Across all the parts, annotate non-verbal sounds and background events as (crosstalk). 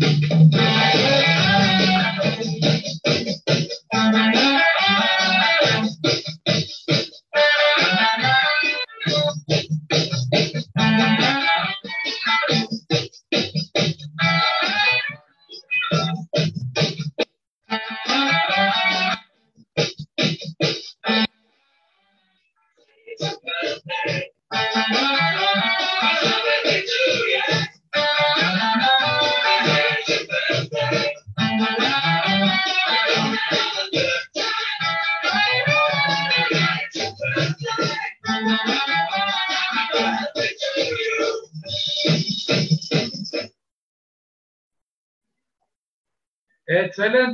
Thank you.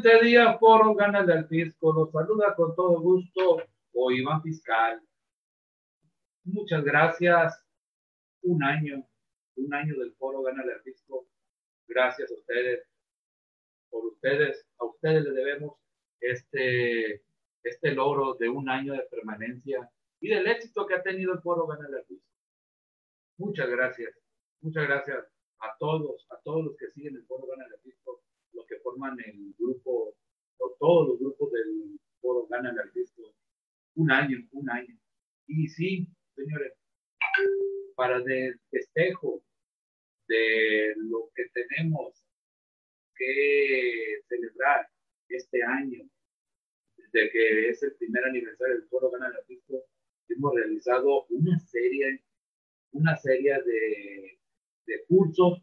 Excelente día, Foro Gana del Fisco. Los saluda con todo gusto o Iván Fiscal. Muchas gracias. Un año, un año del Foro Gana del Fisco. Gracias a ustedes. Por ustedes, a ustedes les debemos este, este logro de un año de permanencia y del éxito que ha tenido el Foro Gana del Fisco. Muchas gracias. Muchas gracias a todos, a todos los que siguen el Foro Gana del Fisco los que forman el grupo, o todos los grupos del foro ganan el disco, un año, un año. Y sí, señores, para el festejo de lo que tenemos que celebrar este año, desde que es el primer aniversario del Foro Gana el Disco, hemos realizado una serie, una serie de, de cursos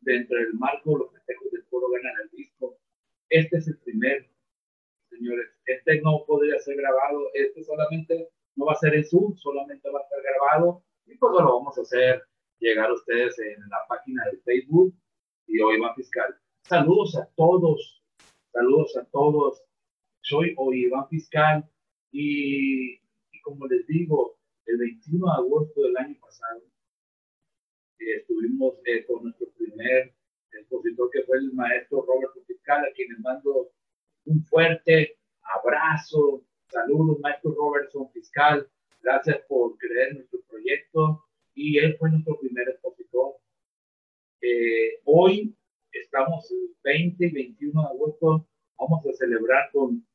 dentro del marco de los festejos foro ganar el disco. Este es el primer, señores. Este no podría ser grabado, este solamente no va a ser en Zoom, solamente va a estar grabado y pues lo vamos a hacer llegar a ustedes en la página de Facebook y Iván Fiscal. Saludos a todos, saludos a todos. Soy Iván Fiscal y, y como les digo, el 21 de agosto del año pasado estuvimos eh, con nuestro primer expositor que fue el maestro Roberto Fiscal, a quien les mando un fuerte abrazo. Saludos, maestro Robertson Fiscal. Gracias por creer en nuestro proyecto. Y él fue nuestro primer expositor. Eh, hoy estamos el 20 y 21 de agosto. Vamos a celebrar con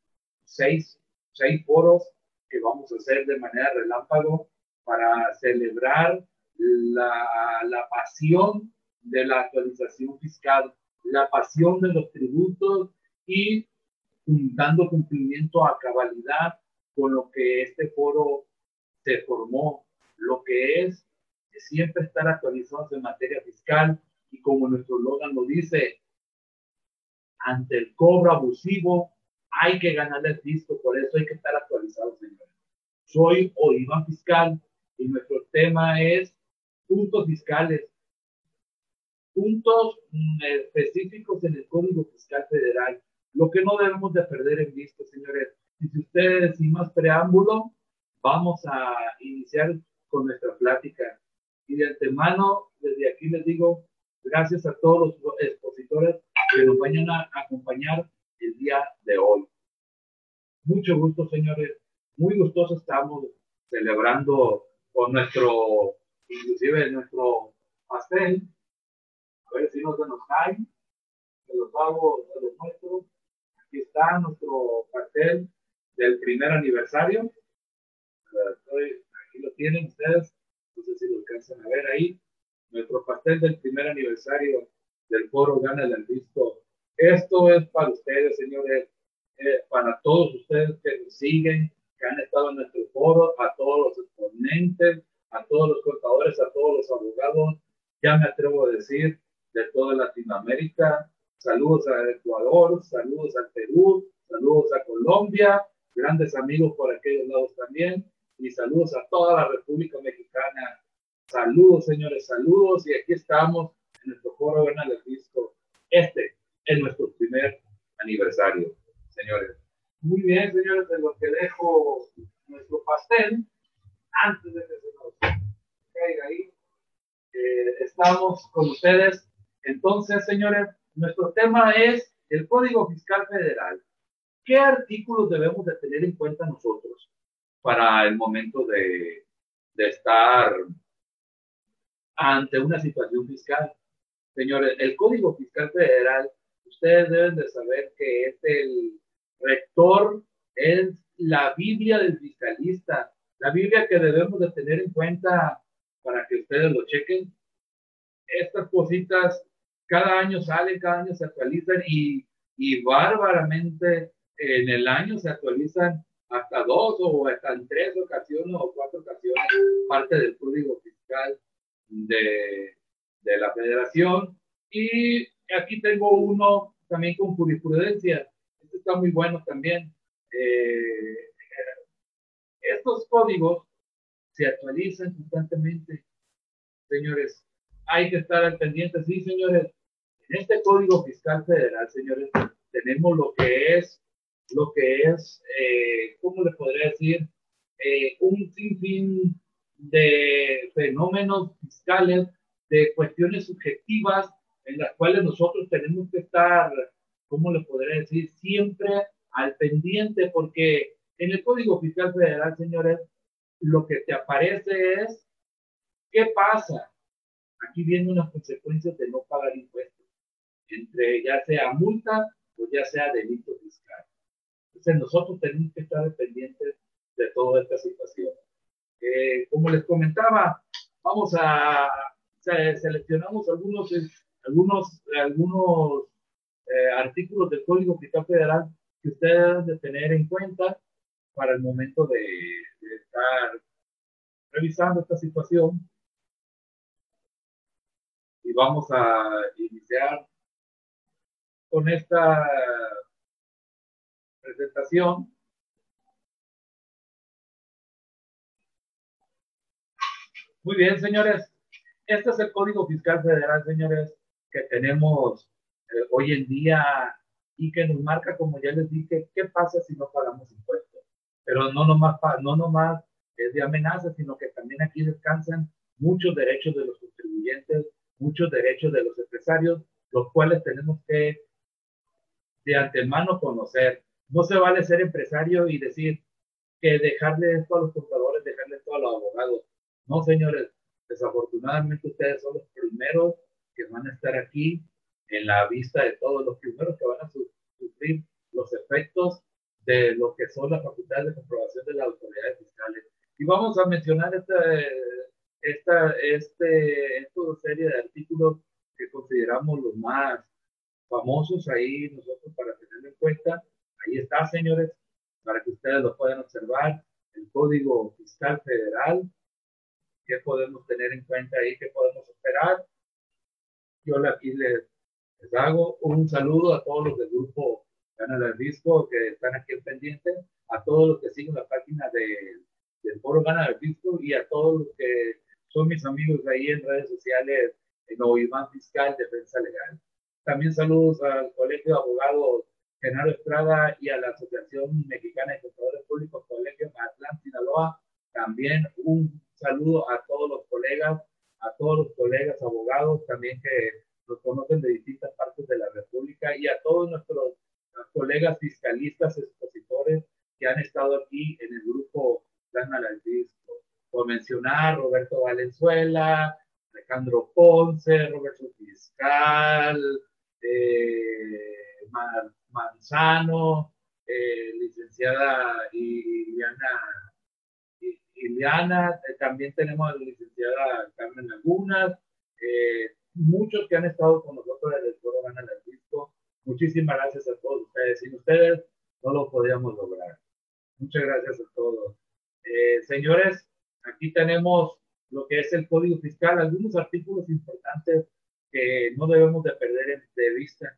seis, seis foros que vamos a hacer de manera relámpago para celebrar la, la pasión de la actualización fiscal, la pasión de los tributos y dando cumplimiento a cabalidad con lo que este foro se formó, lo que es siempre estar actualizados en materia fiscal y como nuestro logan lo dice, ante el cobro abusivo hay que ganar el fisco, por eso hay que estar actualizados, señores. Soy Iván Fiscal y nuestro tema es puntos fiscales, puntos mm, específicos en el Código Fiscal Federal, lo que no debemos de perder en vista, señores. Y si ustedes, sin más preámbulo, vamos a iniciar con nuestra plática. Y de antemano, desde aquí les digo, gracias a todos los expositores que nos vayan a acompañar el día de hoy. Mucho gusto, señores. Muy gustoso estamos celebrando con nuestro inclusive nuestro pastel, a ver si no se nos cae, se los hago, se los muestro. Aquí está nuestro pastel del primer aniversario. aquí lo tienen ustedes, no sé si lo alcanzan a ver ahí. Nuestro pastel del primer aniversario del foro Gana el Disco. Esto es para ustedes, señores, eh, para todos ustedes que nos siguen, que han estado en nuestro foro, a todos los exponentes, a todos los contadores, a todos los abogados, ya me atrevo a decir, de toda Latinoamérica. Saludos a Ecuador, saludos a Perú, saludos a Colombia, grandes amigos por aquellos lados también, y saludos a toda la República Mexicana. Saludos, señores, saludos, y aquí estamos en nuestro foro Bernal del Disco. Este es nuestro primer aniversario, señores. Muy bien, señores, de lo que dejo nuestro pastel, antes de que se nos caiga ahí, eh, estamos con ustedes. Entonces, señores, nuestro tema es el Código Fiscal Federal. ¿Qué artículos debemos de tener en cuenta nosotros para el momento de, de estar ante una situación fiscal? Señores, el Código Fiscal Federal, ustedes deben de saber que es el rector, es la Biblia del fiscalista, la Biblia que debemos de tener en cuenta para que ustedes lo chequen. Estas cositas cada año salen, cada año se actualizan y, y bárbaramente en el año se actualizan hasta dos o hasta en tres ocasiones o cuatro ocasiones parte del código fiscal de, de la federación. Y aquí tengo uno también con jurisprudencia. Este está muy bueno también. Eh, estos códigos se actualizan constantemente, señores. Hay que estar al pendiente, sí, señores. En este Código Fiscal Federal, señores, tenemos lo que es, lo que es, eh, ¿cómo le podría decir? Eh, un sinfín de fenómenos fiscales, de cuestiones subjetivas en las cuales nosotros tenemos que estar, ¿cómo le podría decir? Siempre al pendiente, porque en el Código Fiscal Federal, señores, lo que te aparece es, ¿qué pasa? Aquí vienen unas consecuencias de no pagar impuestos, entre ya sea multa o ya sea delito fiscal. Entonces nosotros tenemos que estar pendientes de toda esta situación. Eh, como les comentaba, vamos a seleccionamos algunos algunos algunos eh, artículos del Código Fiscal Federal que ustedes deben de tener en cuenta para el momento de, estar revisando esta situación. Y vamos a iniciar con esta presentación. Muy bien, señores. Este es el Código Fiscal Federal, señores, que tenemos eh, hoy en día y que nos marca, como ya les dije, qué pasa si no pagamos impuestos pero no nomás, no nomás es de amenaza, sino que también aquí descansan muchos derechos de los contribuyentes, muchos derechos de los empresarios, los cuales tenemos que de antemano conocer. No se vale ser empresario y decir que dejarle esto a los contadores, dejarle esto a los abogados. No, señores, desafortunadamente ustedes son los primeros que van a estar aquí en la vista de todos, los primeros que van a sufrir los efectos de lo que son las facultades de comprobación de las autoridades fiscales. Y vamos a mencionar esta, esta, este, esta serie de artículos que consideramos los más famosos ahí nosotros para tenerlo en cuenta. Ahí está, señores, para que ustedes lo puedan observar. El Código Fiscal Federal, qué podemos tener en cuenta ahí, qué podemos esperar. Yo aquí les, les hago un saludo a todos los del grupo Canal del Disco que están aquí pendientes, a todos los que siguen la página de, del Foro Gana del Disco y a todos los que son mis amigos ahí en redes sociales, en Oiván Fiscal, Defensa Legal. También saludos al Colegio de Abogados Genaro Estrada y a la Asociación Mexicana de Contadores Públicos, Colegio Mazatlán, Sinaloa. También un saludo a todos los colegas, a todos los colegas abogados también que nos conocen de distintas partes de la República y a todos nuestros colegas fiscalistas expositores que han estado aquí en el grupo al Disco. Por mencionar Roberto Valenzuela, Alejandro Ponce, Roberto Fiscal, eh, Manzano, eh, licenciada Iliana, Iliana eh, también tenemos a la licenciada Carmen Lagunas, muchos que han estado con nosotros en el foro Gana el Disco, Muchísimas gracias a todos ustedes. Sin ustedes no lo podríamos lograr. Muchas gracias a todos. Eh, señores, aquí tenemos lo que es el Código Fiscal, algunos artículos importantes que no debemos de perder de vista.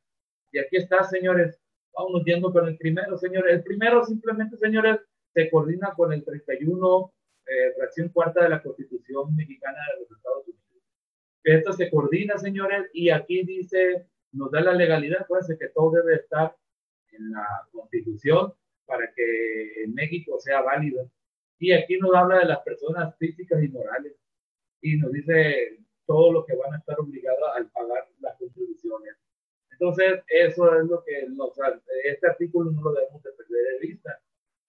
Y aquí está, señores. Vamos yendo con el primero, señores. El primero simplemente, señores, se coordina con el 31, eh, fracción cuarta de la Constitución Mexicana de los Estados Unidos. Esto se coordina, señores, y aquí dice nos da la legalidad, acuérdense que todo debe estar en la Constitución para que en México sea válido. Y aquí nos habla de las personas físicas y morales y nos dice todo lo que van a estar obligados al pagar las contribuciones. Entonces, eso es lo que nos, este artículo no lo debemos de perder de vista.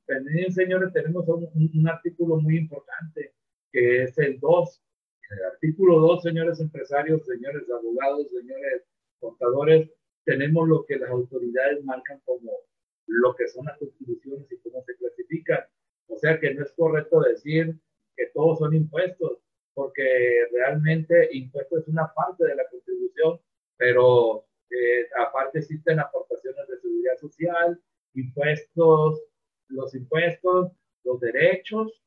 También, señores, tenemos un, un artículo muy importante que es el 2, En el artículo 2, señores empresarios, señores abogados, señores contadores, tenemos lo que las autoridades marcan como lo que son las contribuciones y cómo se clasifican. O sea que no es correcto decir que todos son impuestos, porque realmente impuesto es una parte de la contribución, pero eh, aparte existen aportaciones de seguridad social, impuestos, los impuestos, los derechos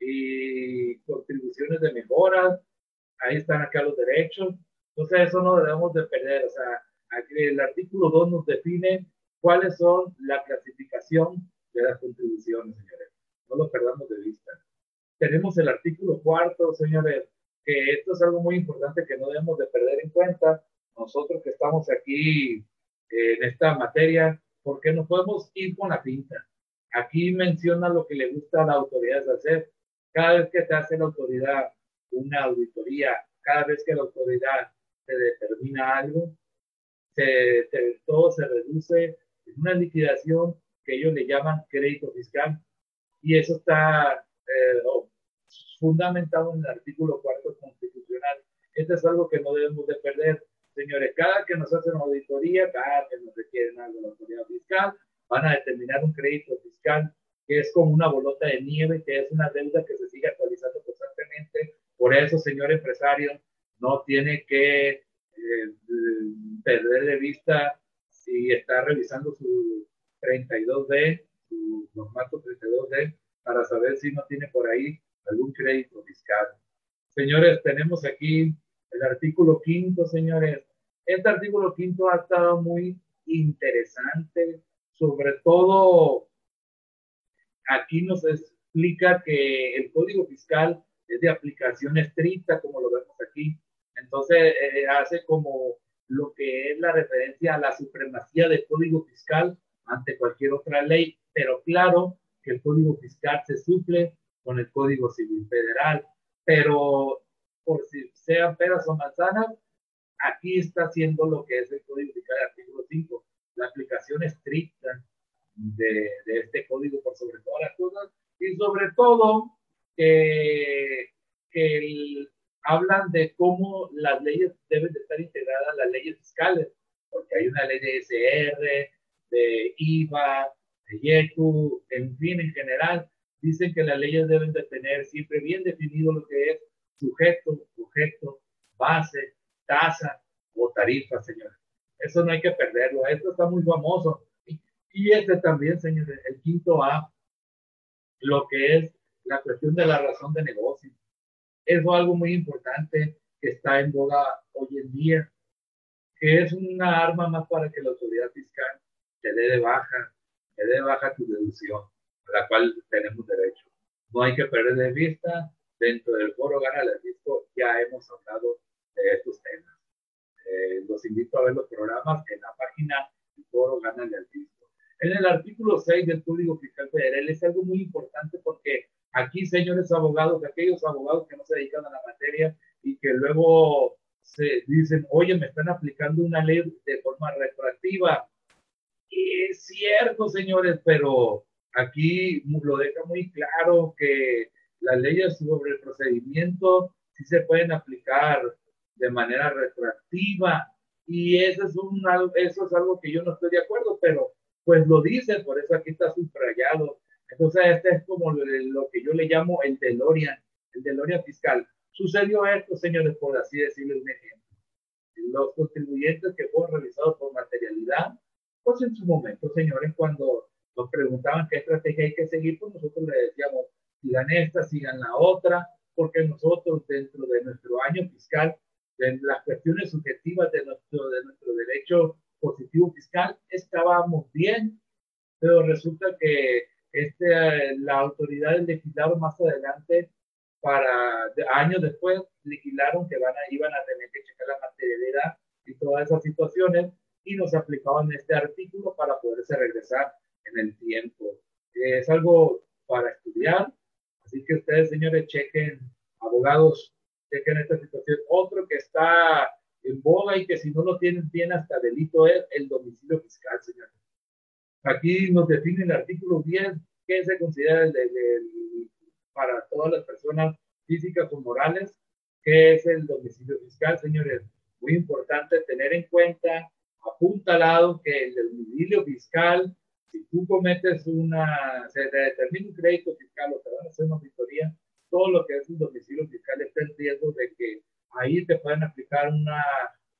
y contribuciones de mejoras. Ahí están acá los derechos. Entonces eso no debemos de perder. O sea, aquí el artículo 2 nos define cuáles son la clasificación de las contribuciones, señores. No lo perdamos de vista. Tenemos el artículo cuarto, señores, que esto es algo muy importante que no debemos de perder en cuenta. Nosotros que estamos aquí en esta materia, porque no podemos ir con la pinta. Aquí menciona lo que le gusta a la autoridad hacer. Cada vez que te hace la autoridad una auditoría, cada vez que la autoridad te determina algo, se, todo se reduce en una liquidación que ellos le llaman crédito fiscal. Y eso está eh, fundamentado en el artículo cuarto constitucional. Esto es algo que no debemos de perder. Señores, cada que nos hacen auditoría, cada que nos requieren algo de la autoridad fiscal, van a determinar un crédito fiscal que es como una bolota de nieve, que es una deuda que se sigue actualizando constantemente. Por eso, señor empresario, no tiene que eh, perder de vista si está revisando su 32D, su formato 32D, para saber si no tiene por ahí algún crédito fiscal. Señores, tenemos aquí el artículo quinto, señores. Este artículo quinto ha estado muy interesante, sobre todo aquí nos explica que el código fiscal es de aplicación estricta, como lo vemos aquí. Entonces, eh, hace como lo que es la referencia a la supremacía del código fiscal ante cualquier otra ley, pero claro que el código fiscal se suple con el código civil federal, pero por si sean peras o manzanas, aquí está haciendo lo que es el código fiscal artículo 5, la aplicación estricta de, este código por sobre todas las cosas y sobre todo que, hablan de cómo las leyes deben de estar integradas a las leyes fiscales, porque hay una ley de SR, de IVA, de YECU, en fin, en general, dicen que las leyes deben de tener siempre bien definido lo que es sujeto, objeto, base, tasa o tarifa, señores. Eso no hay que perderlo. Esto está muy famoso. Y este también, señores, el quinto A, lo que es la cuestión de la razón de negocio. Es algo muy importante que está en boga hoy en día, que es una arma más para que la autoridad fiscal te dé de baja, te dé de baja tu deducción, a la cual tenemos derecho. No hay que perder de vista, dentro del foro Gana el Disco ya hemos hablado de estos temas. Eh, los invito a ver los programas en la página del foro Gana el Disco. En el artículo 6 del Código Fiscal Federal es algo muy importante porque aquí, señores abogados, aquellos abogados que no se dedican a la materia y que luego se dicen, oye, me están aplicando una ley de forma retroactiva. Es cierto, señores, pero aquí lo deja muy claro que las leyes sobre el procedimiento sí se pueden aplicar de manera retroactiva y eso es, un, eso es algo que yo no estoy de acuerdo, pero pues lo dice, por eso aquí está subrayado. Entonces, este es como lo, que yo le llamo el DeLorean, el DeLorean fiscal. Sucedió esto, señores, por así decirlo un ejemplo. Los contribuyentes que fueron realizados por materialidad, pues en su momento, señores, cuando nos preguntaban qué estrategia hay que seguir, pues nosotros le decíamos, sigan esta, sigan la otra, porque nosotros dentro de nuestro año fiscal, en las cuestiones subjetivas de nuestro, de nuestro derecho positivo fiscal, estábamos bien, pero resulta que este, la autoridad legislaron más adelante para años después legislaron que van a, iban a tener que checar la materialidad y todas esas situaciones y nos aplicaban este artículo para poderse regresar en el tiempo. Es algo para estudiar, Así que ustedes, señores, chequen, abogados, chequen esta situación. Otro que está en boga y que si no lo tienen, tiene hasta delito es el domicilio fiscal, señores. Aquí nos define el artículo 10 que se considera el, para todas las personas físicas o morales ¿Qué es el domicilio fiscal, señores? Muy importante tener en cuenta, apuntalado que el domicilio fiscal, si tú cometes una, se determina un crédito fiscal o te van a hacer una auditoría, todo lo que es un domicilio fiscal está en riesgo de que ahí te puedan aplicar una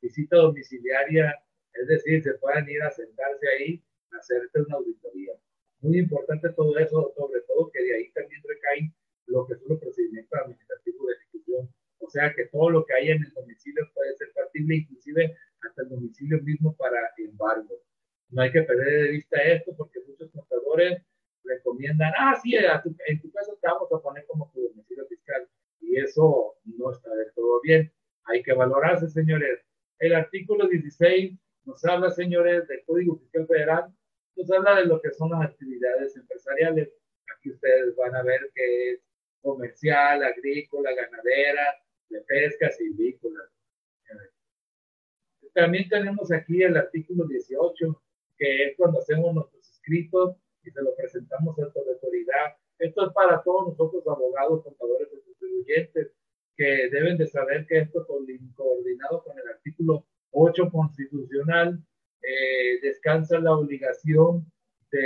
visita domiciliaria, es decir, se puedan ir a sentarse ahí a hacerte una auditoría. Muy importante todo eso, sobre todo que de ahí también recaen lo que son los procedimientos administrativos de ejecución. O sea que todo lo que hay en el domicilio puede ser factible, inclusive hasta el domicilio mismo para embargo. No hay que perder de vista esto porque muchos contadores recomiendan, ah, sí, en tu caso te vamos a poner como tu domicilio fiscal. Y eso no está del todo bien. Hay que valorarse, señores. El artículo 16 nos habla, señores, del Código Fiscal Federal, nos habla de lo que son las actividades empresariales. Aquí ustedes van a ver que es comercial, agrícola, ganadera, de pesca, silvícola. También tenemos aquí el artículo 18, que es cuando hacemos nuestros escritos y se lo presentamos ante la autoridad. Esto es para todos nosotros, abogados, contadores y contribuyentes, que deben de saber que esto coordinado con el artículo 8 constitucional eh, descansa la obligación de,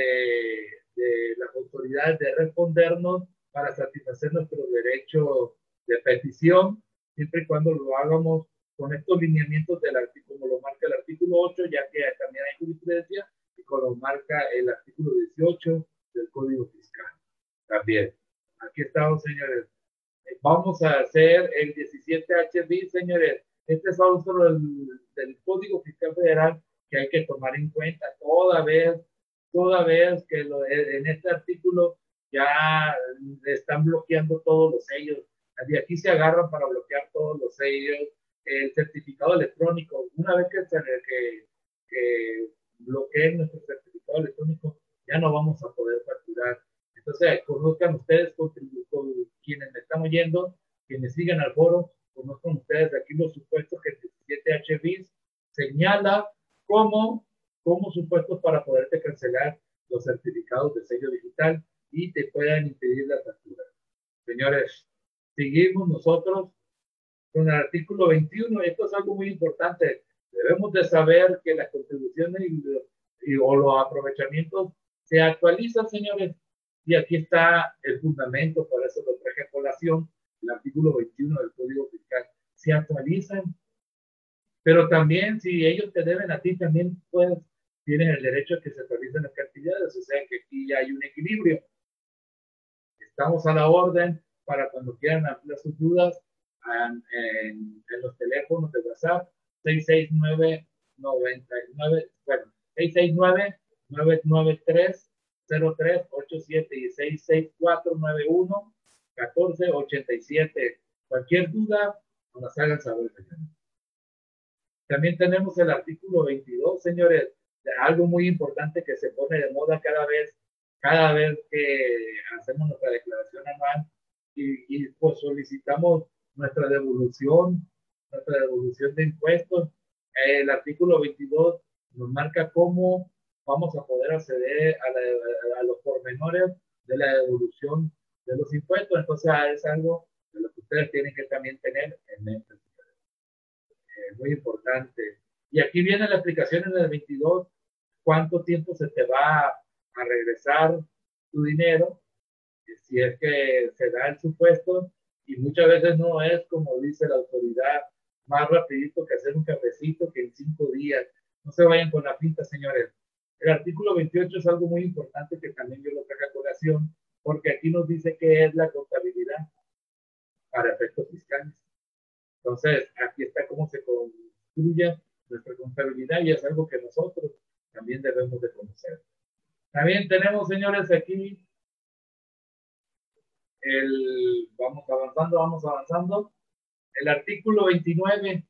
de las autoridades de respondernos para satisfacer nuestro derecho de petición, siempre y cuando lo hagamos con estos lineamientos del artículo, como lo marca el artículo 8, ya que también hay jurisprudencia, y como lo marca el artículo 18 del Código Fiscal. También. Aquí estamos, señores. Vamos a hacer el 17HB, señores. Este es solo del, del Código Fiscal Federal que hay que tomar en cuenta toda vez, toda vez que lo, en este artículo ya están bloqueando todos los sellos. De aquí se agarran para bloquear todos los sellos. El certificado electrónico, una vez que, que, que bloqueen nuestro certificado electrónico, ya no vamos a poder facturar. Entonces, conozcan ustedes, con, quienes me están oyendo, quienes siguen al foro, conozcan ustedes aquí los supuestos que el 17 HBIS señala como, como supuestos para poderte cancelar los certificados de sello digital y te puedan impedir la factura. Señores, seguimos nosotros con el artículo 21. Esto es algo muy importante. Debemos de saber que las contribuciones y, o los aprovechamientos se actualizan, señores. Y aquí está el fundamento, por eso lo traje a colación, el artículo 21 del Código Fiscal. Se actualizan, pero también si ellos te deben a ti, también pues tienen el derecho a que se actualicen las cantidades. O sea que aquí ya hay un equilibrio. Estamos a la orden para cuando quieran ampliar sus dudas en, en, los teléfonos de WhatsApp 669 99, bueno, 669 993 0387 y 66491 1487. Cualquier duda, nos hagan saber. También tenemos el artículo 22, señores, algo muy importante que se pone de moda cada vez cada vez que hacemos nuestra declaración anual y, pues solicitamos nuestra devolución, nuestra devolución de impuestos. El artículo 22 nos marca cómo vamos a poder acceder a, los pormenores de la devolución de los impuestos. Entonces ah, es algo de lo que ustedes tienen que también tener en mente. Eh, muy importante. Y aquí viene la explicación en el 22, cuánto tiempo se te va a regresar tu dinero, si es que se da el supuesto, y muchas veces no es como dice la autoridad, más rapidito que hacer un cafecito que en cinco días. No se vayan con la pinta, señores. El artículo 28 es algo muy importante que también yo lo traigo a colación, porque aquí nos dice qué es la contabilidad para efectos fiscales. Entonces, aquí está cómo se construye nuestra contabilidad y es algo que nosotros también debemos de conocer. También tenemos, señores, aquí el, vamos avanzando, vamos avanzando. El artículo 29,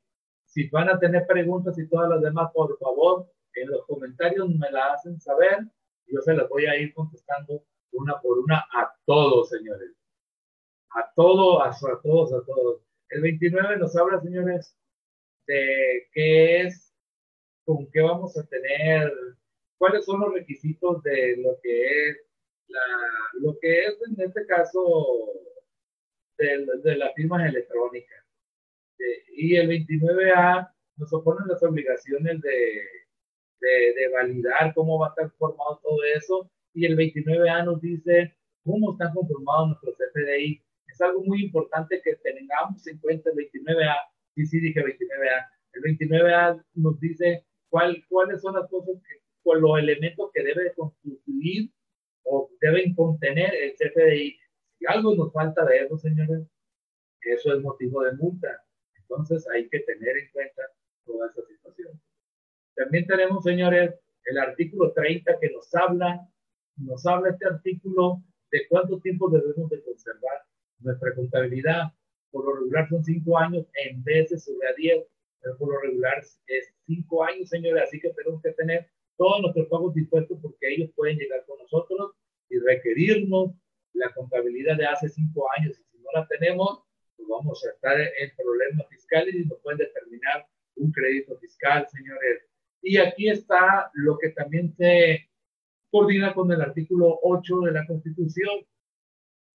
si van a tener preguntas y todas las demás, por favor, en los comentarios me la hacen saber. Yo se las voy a ir contestando una por una a todos, señores. A todos, a, todos, a todos. El 29 nos habla, señores, de qué es, con qué vamos a tener cuáles son los requisitos de lo que es la, lo que es en este caso de, de las firmas electrónicas. y el 29A nos oponen las obligaciones de, de, de, validar cómo va a estar formado todo eso. Y el 29A nos dice cómo están conformados nuestros FDI. Es algo muy importante que tengamos en cuenta el 29A. Sí, sí, dije 29A. El 29A nos dice cuál, cuáles son las cosas, que, los elementos que debe constituir o deben contener el CFDI. Si algo nos falta de eso, señores, eso es motivo de multa. Entonces hay que tener en cuenta toda esa situación. También tenemos, señores, el artículo 30 que nos habla, nos habla este artículo de cuánto tiempo debemos de conservar nuestra contabilidad. Por lo regular son cinco años en vez de sobre a diez, pero por lo regular es cinco años, señores, así que tenemos que tener todos nuestros pagos dispuestos porque ellos pueden llegar con nosotros y requerirnos la contabilidad de hace cinco años y si no la tenemos, pues vamos a estar en problemas fiscales y nos pueden determinar un crédito fiscal, señores. Y aquí está lo que también se coordina con el artículo 8 de la Constitución,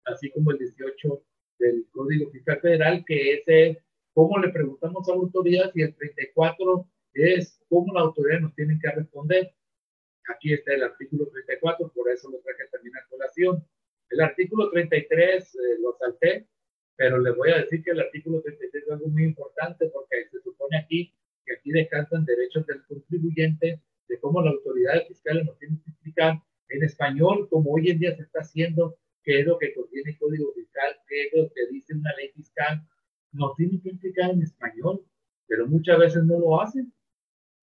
así como el 18 del Código Fiscal Federal, que es cómo le preguntamos a la autoridad y el 34 es cómo la autoridad nos tiene que responder. Aquí está el artículo 34, por eso lo traje también a colación. El artículo 33 eh, lo salté, pero les voy a decir que el artículo 33 es algo muy importante porque se supone aquí que aquí descansan derechos del contribuyente, de cómo la autoridad fiscal nos tiene que explicar en español, como hoy en día se está haciendo, qué es lo que contiene el código fiscal, qué es lo que dice una ley fiscal, nos tiene que explicar en español, pero muchas veces no lo hacen.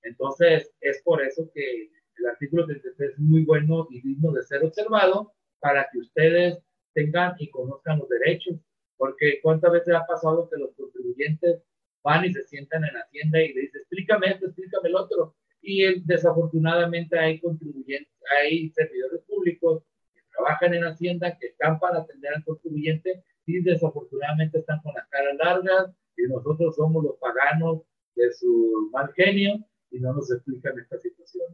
Entonces, es por eso que el artículo 33 es muy bueno y digno de ser observado para que ustedes tengan y conozcan los derechos porque cuántas veces ha pasado que los contribuyentes van y se sientan en la Hacienda y le dicen, explícame esto, explícame el otro. Y desafortunadamente hay contribuyentes, hay servidores públicos que trabajan en Hacienda, que están para atender al contribuyente y desafortunadamente están con las caras largas y nosotros somos los paganos de su mal genio y no nos explican esta situación.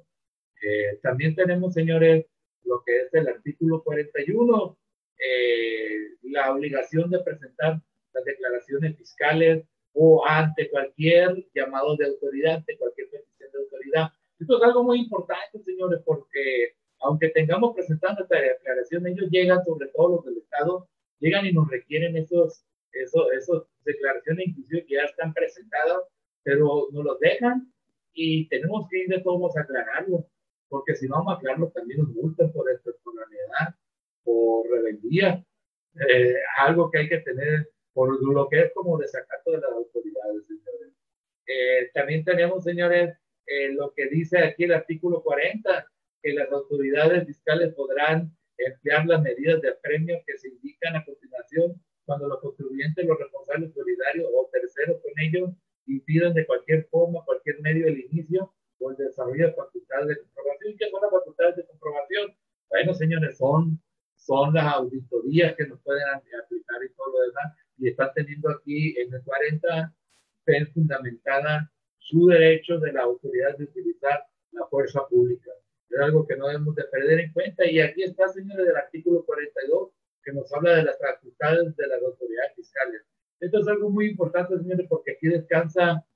Eh, también tenemos, señores, lo que es el artículo 41 eh, la obligación de presentar las declaraciones fiscales o ante cualquier llamado de autoridad, ante cualquier petición de autoridad. Esto es algo muy importante, señores, porque aunque tengamos presentando esta declaración, ellos llegan, sobre todo los del Estado, llegan y nos requieren esos, esos, esos declaraciones, inclusive que ya están presentadas, pero nos los dejan y tenemos que ir de todos a aclararlo, porque si no vamos a aclararlo también nos multan por esto, por rebeldía, eh, algo que hay que tener por lo que es como desacato de las autoridades, señores. Eh, también tenemos, señores, eh, lo que dice aquí el artículo 40, que las autoridades fiscales podrán emplear las medidas de apremio que se indican a continuación cuando los contribuyentes, los responsables solidarios o terceros con ellos impidan de cualquier forma, cualquier medio el inicio o el desarrollo de facultades de comprobación. ¿Qué son las facultades de comprobación? Bueno, señores, son son las auditorías que nos pueden aplicar y todo lo demás. Y están teniendo aquí en el 40 fundamentada su derecho de la autoridad de utilizar la fuerza pública. Es algo que no debemos de perder en cuenta. Y aquí está, señores, del artículo 42, que nos habla de las facultades de las autoridades fiscales. Esto es algo muy importante, señores, porque aquí descansa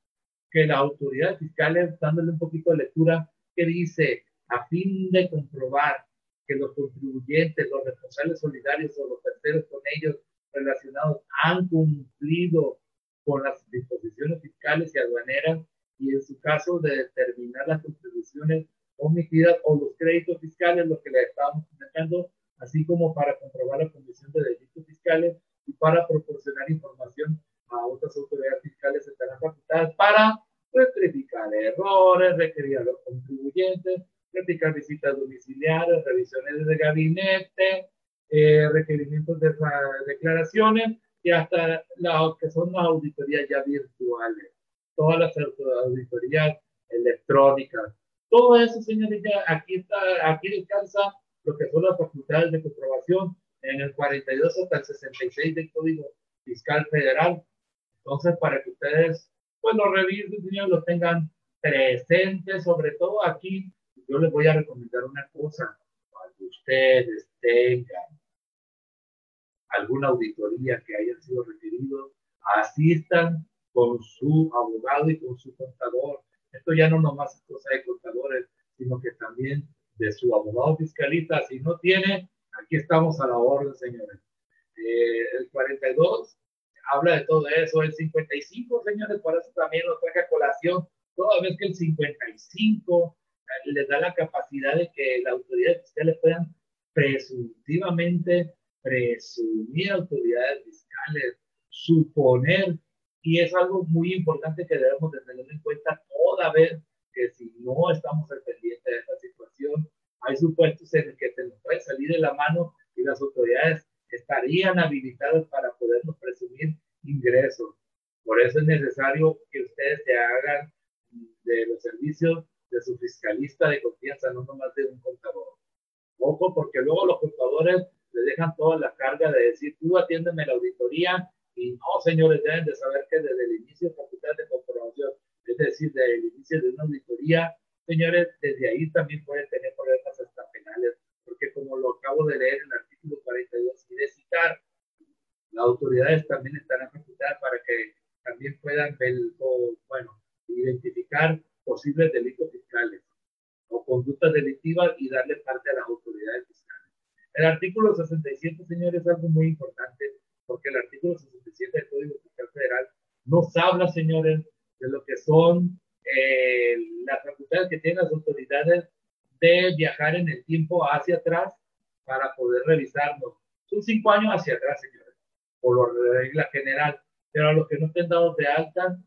que la autoridad fiscal, dándole un poquito de lectura, que dice, a fin de comprobar que los contribuyentes, los responsables solidarios o los terceros con ellos relacionados han cumplido con las disposiciones fiscales y aduaneras y en su caso de determinar las contribuciones omitidas o los créditos fiscales, lo que le estábamos comentando, así como para comprobar la comisión de delitos fiscales y para proporcionar información a otras autoridades fiscales estarán facultadas para rectificar errores, requerir a los contribuyentes, practicar visitas domiciliarias, revisiones de gabinete, eh, requerimientos de declaraciones y hasta las que son las auditorías ya virtuales, todas las auditorías electrónicas. Todo eso, señorita, aquí está, aquí descansa lo que son las facultades de comprobación en el 42 hasta el 66 del Código Fiscal Federal. Entonces, para que ustedes, pues lo revisen, lo tengan presentes, sobre todo aquí yo les voy a recomendar una cosa, cuando ustedes tengan alguna auditoría que hayan sido requeridos, asistan con su abogado y con su contador. Esto ya no nomás es cosa de contadores, sino que también de su abogado fiscalista. Si no tiene, aquí estamos a la orden, señores. Eh, el 42 habla de todo eso. El 55, señores, por eso también lo traje a colación. Toda vez que el 55 eh, les da la capacidad de que la autoridad fiscal puedan presuntivamente presumir autoridades fiscales, suponer, y es algo muy importante que debemos de tener en cuenta toda vez que si no estamos al pendiente de esta situación, hay supuestos en los que salir de la mano y las autoridades estarían habilitadas para podernos presumir ingresos. Por eso es necesario que ustedes se hagan de los servicios de su fiscalista de confianza, no nomás de un contador. Ojo, porque luego los contadores le dejan toda la carga de decir, tú atiéndeme la auditoría, y no, señores, deben de saber que desde el inicio de facultad de comprobación, es decir, desde el inicio de una auditoría, señores, desde ahí también pueden tener problemas hasta penales, porque como lo acabo de leer en el artículo 42 y de citar, las autoridades también estarán facultadas para que también puedan ver, bueno, identificar posibles delitos fiscales o conductas delictivas y darle parte a las autoridades fiscales. El artículo 67, señores, es algo muy importante porque el artículo 67 del Código Fiscal Federal nos habla, señores, de lo que son eh, las facultades que tienen las autoridades de viajar en el tiempo hacia atrás para poder revisarlo. Son cinco años hacia atrás, señores, por la regla general, pero a los que no estén dados de alta,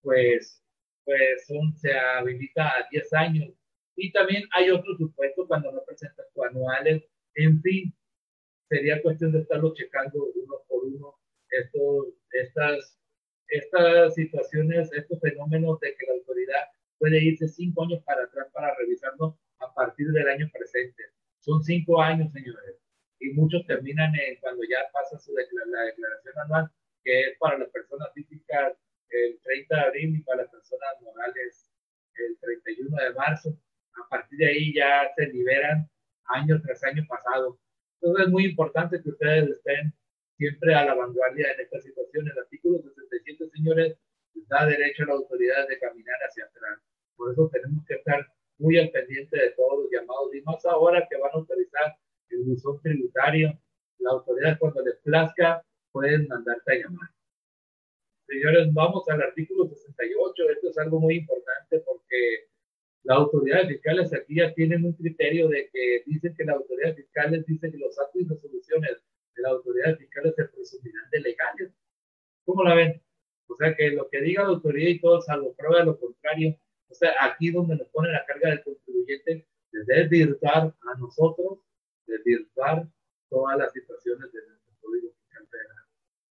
pues, pues son, se habilita a 10 años. Y también hay otros supuestos cuando no presentan sus anuales, en fin, sería cuestión de estarlo checando uno por uno, estos, estas, estas situaciones, estos fenómenos de que la autoridad puede irse cinco años para atrás para revisarlo a partir del año presente. Son cinco años, señores, y muchos terminan cuando ya pasa su la declaración anual, que es para las personas físicas el 30 de abril y para las personas morales el 31 de marzo. A partir de ahí ya se liberan año tras año pasado. Entonces es muy importante que ustedes estén siempre a la vanguardia en esta situación. El artículo 67, señores, da derecho a la autoridad de caminar hacia atrás. Por eso tenemos que estar muy al pendiente de todos los llamados y más ahora que van a autorizar el buzón tributario. La autoridad cuando les plazca pueden mandarte a llamar. Señores, vamos al artículo 68. Esto es algo muy importante porque las autoridades fiscales aquí ya tienen un criterio de que dicen que las autoridades fiscales dicen que los actos y resoluciones de las autoridades fiscales se presumirán de legales. ¿Cómo la ven? O sea, que lo que diga la autoridad y todo salvo prueba lo contrario. Sea, aquí donde nos pone la carga del contribuyente de desvirtuar a nosotros, desvirtuar todas las situaciones de nuestro Código Fiscal Federal.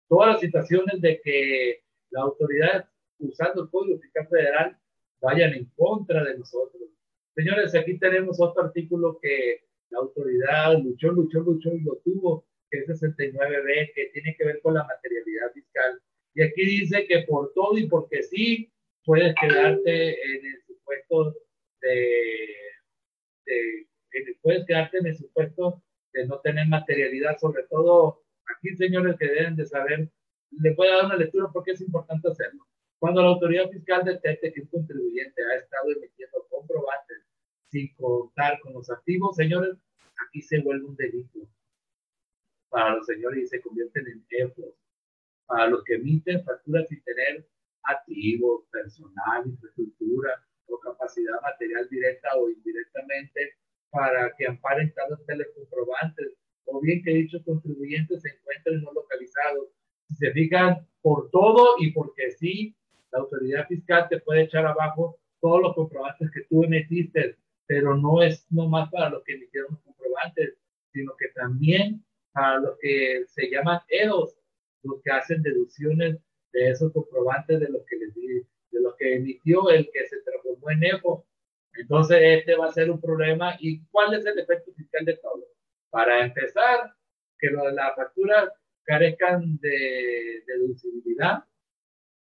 Todas las situaciones de que la autoridad usando el Código Fiscal Federal vayan en contra de nosotros. Señores, aquí tenemos otro artículo que la autoridad luchó, luchó, luchó y lo tuvo, que es 69B, que tiene que ver con la materialidad fiscal. Y aquí dice que por todo y porque sí, puedes quedarte en el supuesto de, de, puedes quedarte en el supuesto de no tener materialidad, sobre todo aquí, señores, que deben de saber, le voy a dar una lectura porque es importante hacerlo. Cuando la autoridad fiscal detecte que un contribuyente ha estado emitiendo comprobantes sin contar con los activos, señores, aquí se vuelve un delito para los señores y se convierten en EFOS. Para los que emiten facturas sin tener activos, personal, infraestructura o capacidad material directa o indirectamente para que amparen cada de comprobantes o bien que dichos contribuyentes se encuentren no localizados. Si se fijan por todo y porque sí, la autoridad fiscal te puede echar abajo todos los comprobantes que tú emitiste, pero no es nomás para los que emitieron los comprobantes, sino que también para los que se llaman EOS, los que hacen deducciones de esos comprobantes de los que les de los que emitió el que se transformó en EFO. Entonces, este va a ser un problema. ¿Y cuál es el efecto fiscal de todo? Para empezar, que las facturas carezcan de deducibilidad,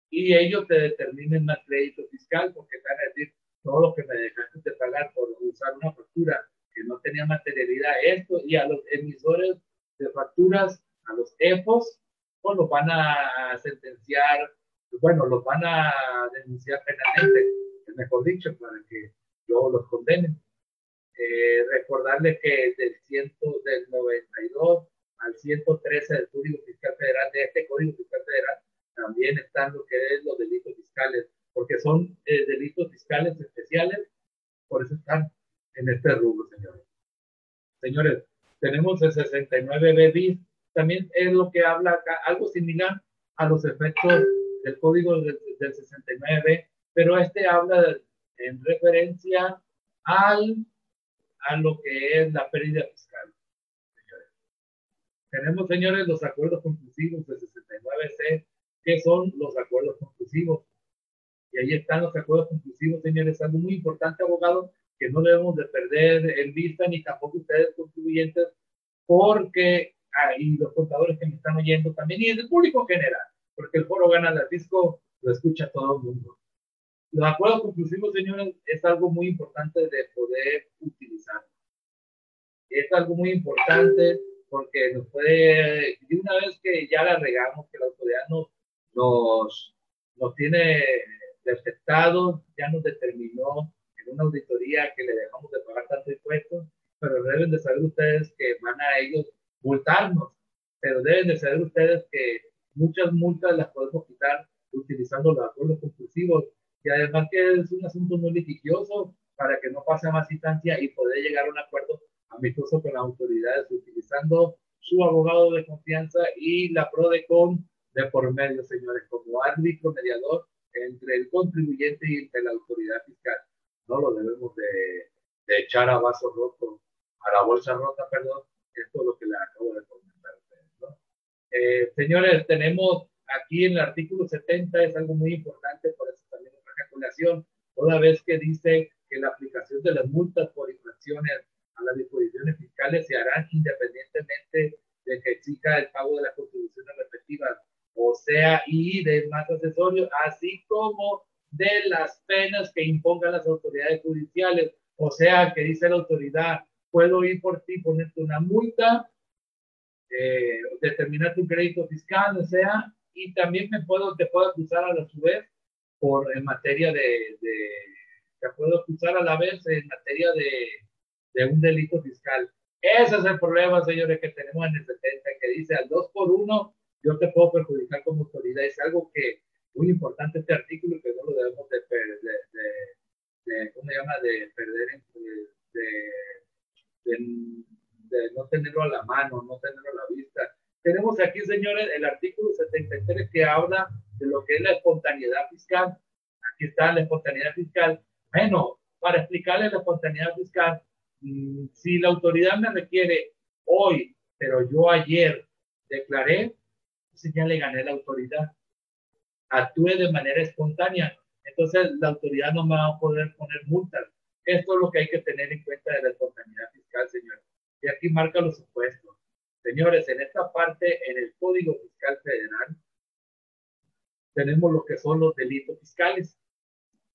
y ellos te determinen más crédito fiscal porque te van a decir todo lo que me dejaste de pagar por usar una factura que no tenía materialidad, esto, y a los emisores de facturas, a los EFOS, pues los van a sentenciar bueno, los van a denunciar penalmente, mejor dicho, para que yo los condene. Eh, recordarles que del, ciento, del 92 al 113 del Código Fiscal Federal, de este Código Fiscal Federal, también están lo que es los delitos fiscales, porque son eh, delitos fiscales especiales, por eso están en este rubro, señores. Señores, tenemos el 69B bis, también es lo que habla acá, algo similar a los efectos del código del, 69B, pero este habla en referencia al, a lo que es la pérdida fiscal. Tenemos, señores, los acuerdos conclusivos del 69C, que son los acuerdos conclusivos. Y ahí están los acuerdos conclusivos, señores. Algo muy importante, abogado, que no debemos de perder en vista, ni tampoco ustedes contribuyentes, porque, ahí los contadores que me están oyendo también, y el público en general, porque el foro gana el fisco, lo escucha todo el mundo. Los acuerdos conclusivos, señores, es algo muy importante de poder utilizar. Es algo muy importante porque nos puede, y una vez que ya la regamos, que la autoridad nos, nos, nos tiene detectado, ya nos determinó en una auditoría que le dejamos de pagar tanto impuestos, pero deben de saber ustedes que van a ellos multarnos, pero deben de saber ustedes que muchas multas las podemos quitar utilizando los acuerdos compulsivos y además que es un asunto muy litigioso para que no pase a más instancia y poder llegar a un acuerdo amistoso con las autoridades utilizando su abogado de confianza y la PRODECON de por medio, señores, como árbitro mediador entre el contribuyente y entre la autoridad fiscal. No lo debemos de, echar a vaso roto, a la bolsa rota, perdón, es lo que le acabo de comentar ustedes. Eh, señores, tenemos aquí en el artículo 70, es algo muy importante, por eso también otra calculación, toda vez que dice que la aplicación de las multas por infracciones a las disposiciones fiscales se harán independientemente de que exija el pago de las contribuciones respectivas, o sea, y de más accesorios, así como de las penas que impongan las autoridades judiciales. O sea, que dice la autoridad, puedo ir por ti, ponerte una multa, eh, determinar tu crédito fiscal, o sea, y también me puedo, te puedo acusar a la vez por en materia de, de te puedo acusar a la vez en materia de de un delito fiscal. Ese es el problema, señores, que tenemos en el 70, que dice al 2 por 1 yo te puedo perjudicar como autoridad. Es algo que muy importante este artículo y que no lo debemos de, perder, de, ¿cómo se llama? De perder, de, de, no tenerlo a la mano, no tenerlo a la vista. Tenemos aquí, señores, el artículo 73 que habla de lo que es la espontaneidad fiscal. Aquí está la espontaneidad fiscal. Bueno, para explicarles la espontaneidad fiscal, Mm, si la autoridad me requiere hoy, pero yo ayer declaré, entonces ya le gané la autoridad. Actúe de manera espontánea, entonces la autoridad no me va a poder poner multas. Esto es lo que hay que tener en cuenta de la espontaneidad fiscal, señores. Y aquí marca los supuestos. Señores, en esta parte, en el Código Fiscal Federal, tenemos lo que son los delitos fiscales.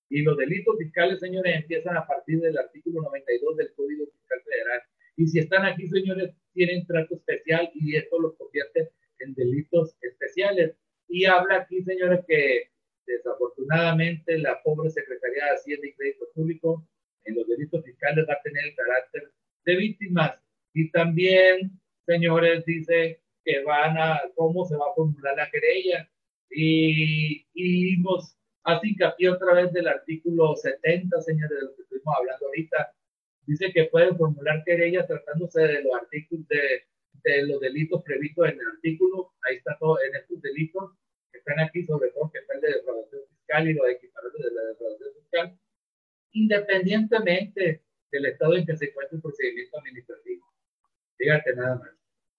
Y los delitos fiscales, señores, empiezan a partir del artículo 92 del Código Fiscal Federal. Y si están aquí, señores, tienen trato especial y esto los convierte en delitos especiales. Y habla aquí, señores, que desafortunadamente la pobre Secretaría de Hacienda y Crédito Público fiscales va a tener el carácter de víctimas. Y también, señores, dice que van a, cómo se va a formular la querella. Y, y nos hace hincapié otra vez del artículo 70, señores, de lo que estuvimos hablando ahorita. Dice que pueden formular querellas tratándose de los artículos de, de los delitos previstos en el artículo. Ahí está todo en estos delitos que están aquí, sobre todo que está el de defraudación fiscal y lo de equiparable de la defraudación fiscal, independientemente del estado en que se encuentra el procedimiento administrativo. Fíjate nada más.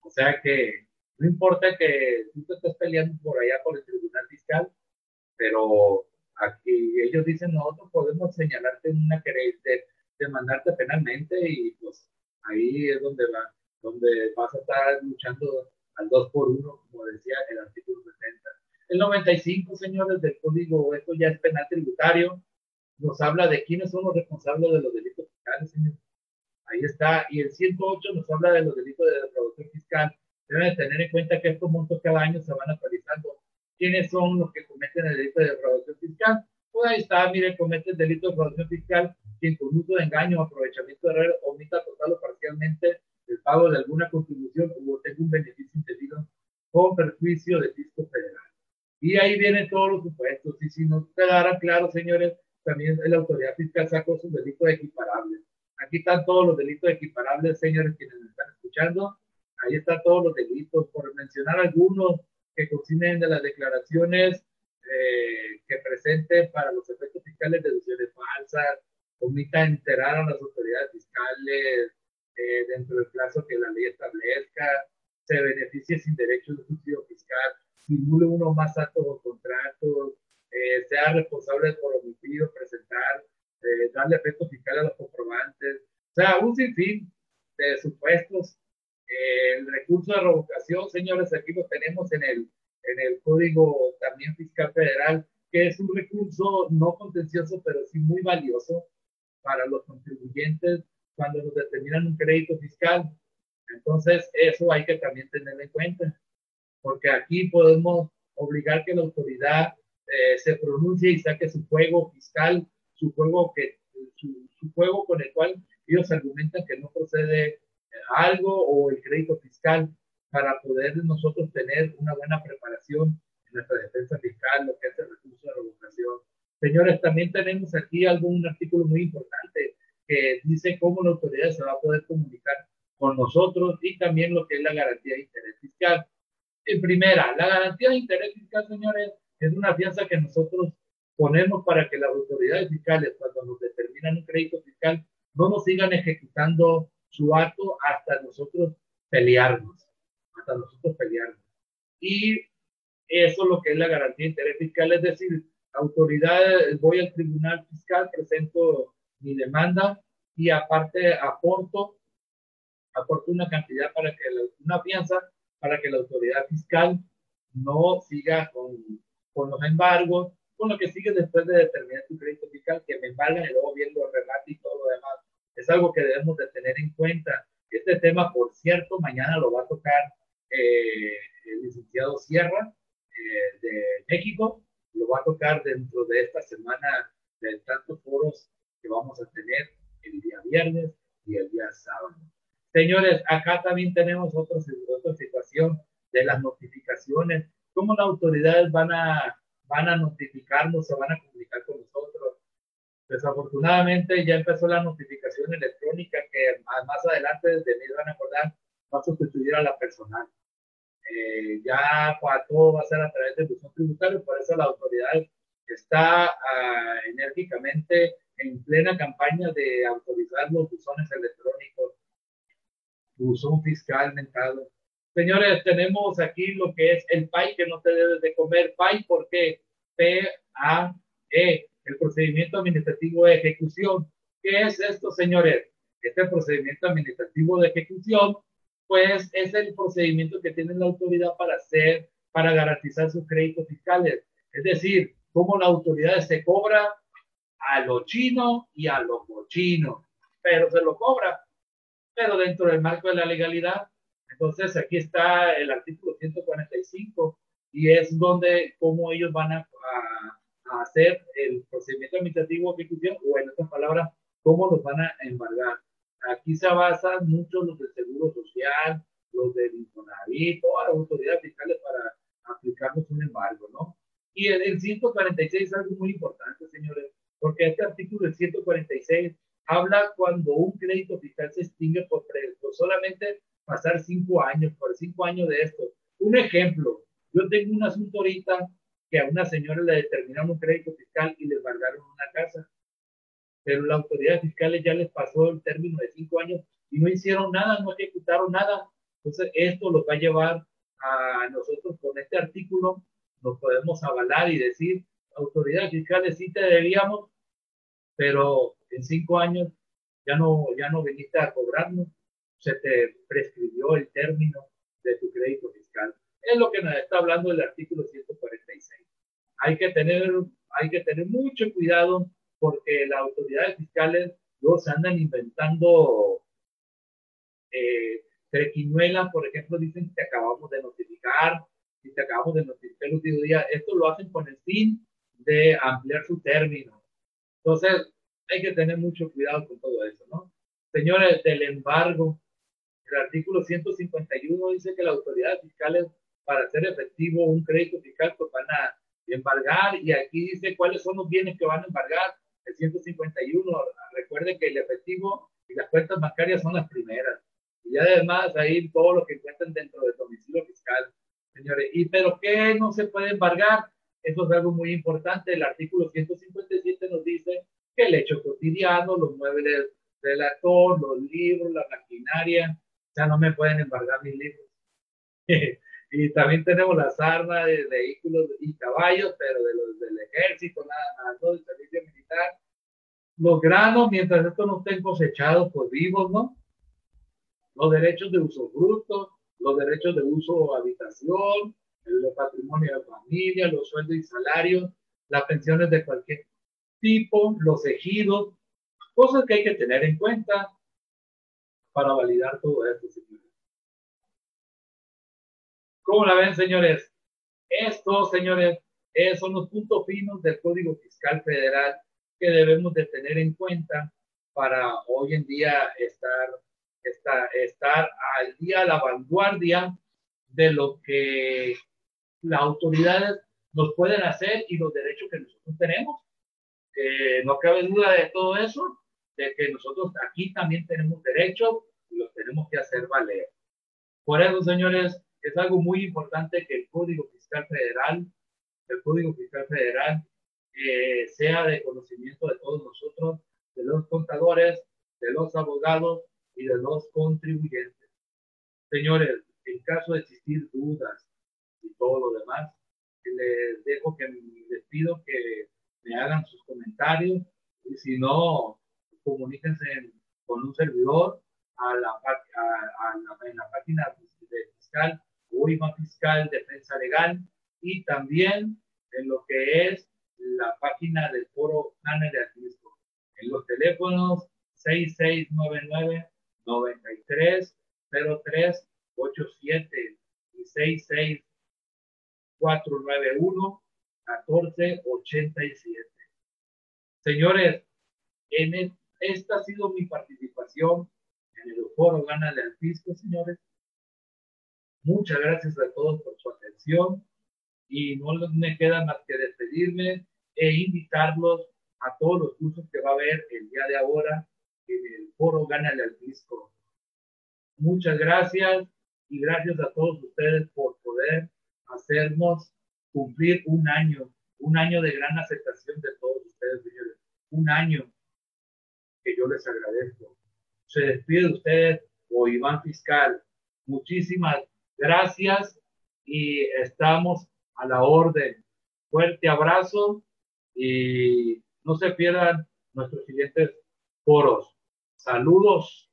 O sea que no importa que tú te estés peleando por allá por el tribunal fiscal, pero Aquí ellos dicen, nosotros podemos señalarte una querella, de, demandarte penalmente y pues ahí es donde va, donde vas a estar luchando al 2 por 1, como decía el artículo 70. El 95, señores, del código, esto ya es penal tributario, nos habla de quiénes son los responsables de los delitos fiscales, señores. Ahí está. Y el 108 nos habla de los delitos de defraudación fiscal. Deben tener en cuenta que estos montos cada año se van actualizando quiénes son los que cometen el delito de defraudación fiscal. Pues ahí está, mire, comete el delito de defraudación fiscal quien con uso de engaño o aprovechamiento de red omita total o parcialmente el pago de alguna contribución o obtenga un beneficio indebido con perjuicio del fisco federal. Y ahí vienen todos los supuestos. Y si no quedara claro, señores, también la autoridad fiscal sacó sus delitos equiparables. Aquí están todos los delitos equiparables, señores, quienes me están escuchando. Ahí están todos los delitos, por mencionar algunos que consignen de las declaraciones eh, que presenten para los efectos fiscales deducciones falsas, omita enterar a las autoridades fiscales eh, dentro del plazo que la ley establezca, se beneficie sin derecho de subsidio fiscal, simule uno más alto los contratos, eh, sea responsable por omitido, presentar, eh, darle efecto fiscal a los comprobantes, o sea, un sinfín de supuestos. el recurso de revocación, señores, aquí lo tenemos en el, en el Código también Fiscal Federal, que es un recurso no contencioso, pero sí muy valioso para los contribuyentes cuando nos determinan un crédito fiscal. Entonces, eso hay que también tenerlo en cuenta, porque aquí podemos obligar que la autoridad eh, se pronuncie y saque su juego fiscal, su juego, que, su, juego con el cual ellos argumentan que no procede algo o el crédito fiscal para poder nosotros tener una buena preparación en nuestra defensa fiscal, lo que es el recurso de revocación. Señores, también tenemos aquí algún artículo muy importante que dice cómo la autoridad se va a poder comunicar con nosotros y también lo que es la garantía de interés fiscal. En primera, la garantía de interés fiscal, señores, es una fianza que nosotros ponemos para que las autoridades fiscales, cuando nos determinan un crédito fiscal, no nos sigan ejecutando su acto hasta nosotros pelearnos, hasta nosotros pelearnos. Y eso es lo que es la garantía de interés fiscal, es decir, autoridad, voy al tribunal fiscal, presento mi demanda y aparte aporto, aporto una cantidad para que una fianza para que la autoridad fiscal no siga con, con los embargos, con lo que sigue después de determinar su crédito fiscal, que me embargan y luego viendo el remate y todo lo demás. Es algo que debemos de tener en cuenta. Este tema, por cierto, mañana lo va a tocar eh, el licenciado Sierra eh, de México, lo va a tocar dentro de esta semana de tantos foros que vamos a tener el día viernes y el día sábado. Señores, acá también tenemos otra, otra situación de las notificaciones. ¿Cómo las autoridades van a, van a notificarnos, se van a comunicar con nosotros? Desafortunadamente ya empezó la notificación electrónica que más adelante, desde me van a acordar, va a sustituir a la personal. Eh, ya todo va a ser a través del buzón tributario, por eso la autoridad está ah, enérgicamente en plena campaña de autorizar los buzones electrónicos, buzón fiscal mentado. Señores, tenemos aquí lo que es el PAI que no te debes de comer. PAI, ¿por qué? P-A-E, el procedimiento administrativo de ejecución. ¿Qué es esto, señores? Este procedimiento administrativo de ejecución pues es el procedimiento que tiene la autoridad para hacer, para garantizar sus créditos fiscales. Es decir, cómo la autoridad se cobra a lo chino y a lo cochino, pero se lo cobra, pero dentro del marco de la legalidad. Entonces, aquí está el artículo 145 y es donde cómo ellos van a, a hacer el procedimiento administrativo de ejecución o en otras palabras, cómo los van a embargar. Aquí se basan mucho los del Seguro Social, los del Infonavit, todas las autoridades fiscales para aplicarnos un embargo, ¿no? Y el, el 146 es algo muy importante, señores, porque este artículo del 146 habla cuando un crédito fiscal se extingue por, por solamente pasar cinco años, por cinco años de esto. Un ejemplo, yo tengo un asunto ahorita que a una señora le determinaron un crédito fiscal y le embargaron una casa pero la autoridad fiscal ya les pasó el término de cinco años y no hicieron nada, no ejecutaron nada. Entonces, esto los va a llevar a nosotros con este artículo, nos podemos avalar y decir, autoridades fiscales, sí te debíamos, pero en cinco años ya no, ya no viniste a cobrarnos, se te prescribió el término de tu crédito fiscal. Es lo que nos está hablando el artículo 146. Hay que tener, hay que tener mucho cuidado porque las autoridades fiscales luego se andan inventando eh, trequiñuelas, por ejemplo, dicen que acabamos de notificar y te acabamos de notificar el último día, esto lo hacen con el fin de ampliar su término. Entonces, hay que tener mucho cuidado con todo eso, ¿no? Señores, del embargo, el artículo 151 dice que las autoridades fiscales, para hacer efectivo un crédito fiscal, pues van a embargar, y aquí dice cuáles son los bienes que van a embargar. El 151, recuerden que el efectivo y las cuentas bancarias son las primeras. Y además ahí todo lo que encuentran dentro del domicilio fiscal, señores. ¿Y pero qué no se puede embargar? Eso es algo muy importante. El artículo 157 nos dice que el hecho cotidiano, los muebles del actor, los libros, la maquinaria, ya no me pueden embargar mis libros. (laughs) y también tenemos las armas de vehículos y caballos, pero de los del ejército, nada más, todo el servicio militar. Los granos, mientras estos no estén cosechados por vivos, ¿no? Los derechos de uso bruto, los derechos de uso habitación, el patrimonio de familia, los sueldos y salarios, las pensiones de cualquier tipo, los ejidos, cosas que hay que tener en cuenta para validar todo esto, señores. ¿Cómo la ven, señores? Estos, señores, son los puntos finos del Código Fiscal Federal que debemos de tener en cuenta para hoy en día estar, estar, estar al día, a la vanguardia de lo que las autoridades nos pueden hacer y los derechos que nosotros tenemos. Eh, no cabe duda de todo eso, de que nosotros aquí también tenemos derechos los tenemos que hacer valer. Por eso, señores, es algo muy importante que el Código Fiscal Federal, el Código Fiscal Federal, eh, sea de conocimiento de todos nosotros, de los contadores, de los abogados y de los contribuyentes. Señores, en caso de existir dudas, y todo lo demás. Les dejo que les pido que me hagan sus comentarios y si no, comuníquense con un servidor a la, a, en la página de fiscal o fiscal defensa legal y también en lo que es la página del foro Canal de Atlisco. En los teléfonos 6699 930387 y 66 491-1487. Señores, en esta ha sido mi participación en el foro Gana al Fisco, señores. Muchas gracias a todos por su atención y no me queda más que despedirme e invitarlos a todos los cursos que va a haber el día de ahora en el foro Gana al Fisco. Muchas gracias y gracias a todos ustedes por poder hacernos cumplir un año, un año de gran aceptación de todos ustedes, señores. Un año que yo les agradezco. Se despide de ustedes o Iván Fiscal. Muchísimas gracias y estamos a la orden. Fuerte abrazo y no se pierdan nuestros siguientes foros. Saludos.